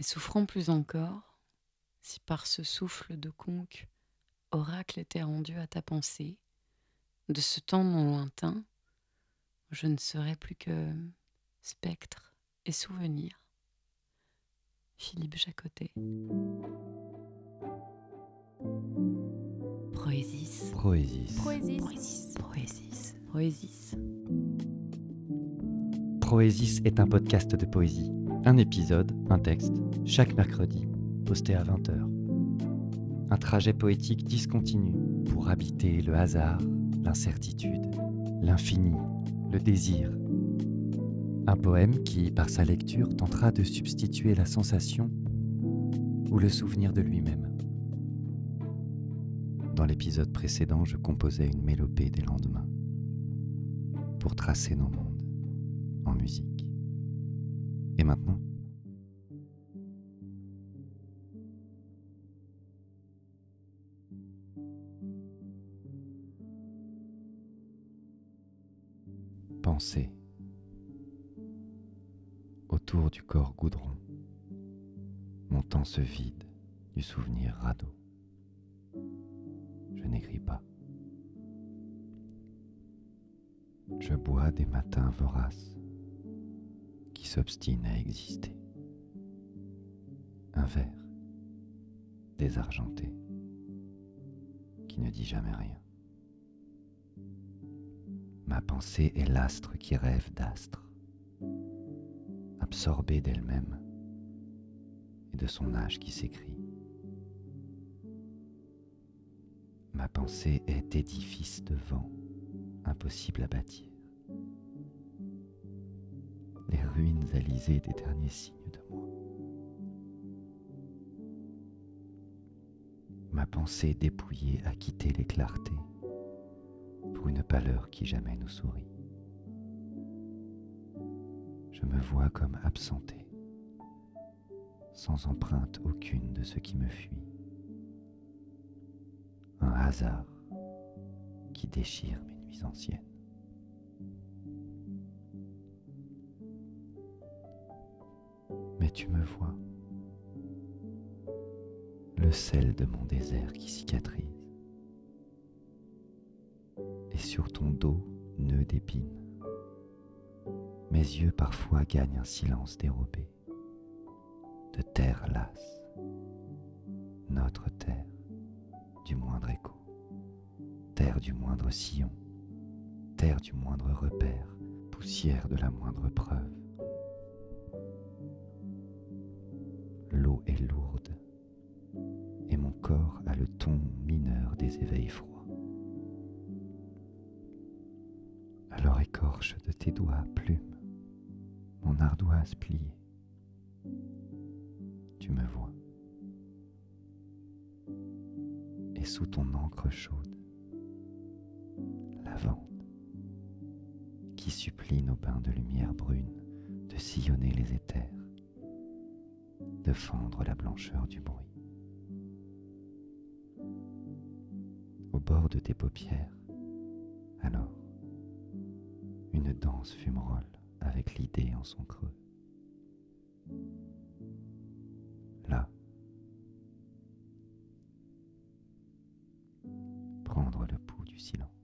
Et souffrant plus encore, si par ce souffle de conque, oracle était rendu à ta pensée, de ce temps non lointain, je ne serais plus que spectre et souvenir. Philippe Jacotet. Proésis. Proésis. Proésis. Proésis. Proésis. Proésis est un podcast de poésie. Un épisode, un texte, chaque mercredi, posté à 20h. Un trajet poétique discontinu pour habiter le hasard, l'incertitude, l'infini, le désir. Un poème qui, par sa lecture, tentera de substituer la sensation ou le souvenir de lui-même. Dans l'épisode précédent, je composais une mélopée des lendemains pour tracer nos mondes en musique. Pensée autour du corps goudron, montant ce vide du souvenir radeau. Je n'écris pas. Je bois des matins voraces qui s'obstinent à exister. Un verre désargenté qui ne dit jamais rien. Ma pensée est l'astre qui rêve d'astre, absorbée d'elle-même et de son âge qui s'écrit. Ma pensée est édifice de vent, impossible à bâtir. Ruines alisées des derniers signes de moi. Ma pensée dépouillée a quitté les clartés pour une pâleur qui jamais nous sourit. Je me vois comme absenté, sans empreinte aucune de ce qui me fuit. Un hasard qui déchire mes nuits anciennes. Mais tu me vois, le sel de mon désert qui cicatrise. Et sur ton dos, nœud d'épines. Mes yeux parfois gagnent un silence dérobé, de terre lasse, notre terre du moindre écho, terre du moindre sillon, terre du moindre repère, poussière de la moindre preuve. Et mon corps a le ton mineur des éveils froids. Alors écorche de tes doigts plume mon ardoise pliée. Tu me vois. Et sous ton encre chaude, lavande, qui supplie nos bains de lumière brune de sillonner les éthers, de fendre la blancheur du bruit. Au bord de tes paupières, alors, une danse fumerole avec l'idée en son creux. Là, prendre le pouls du silence.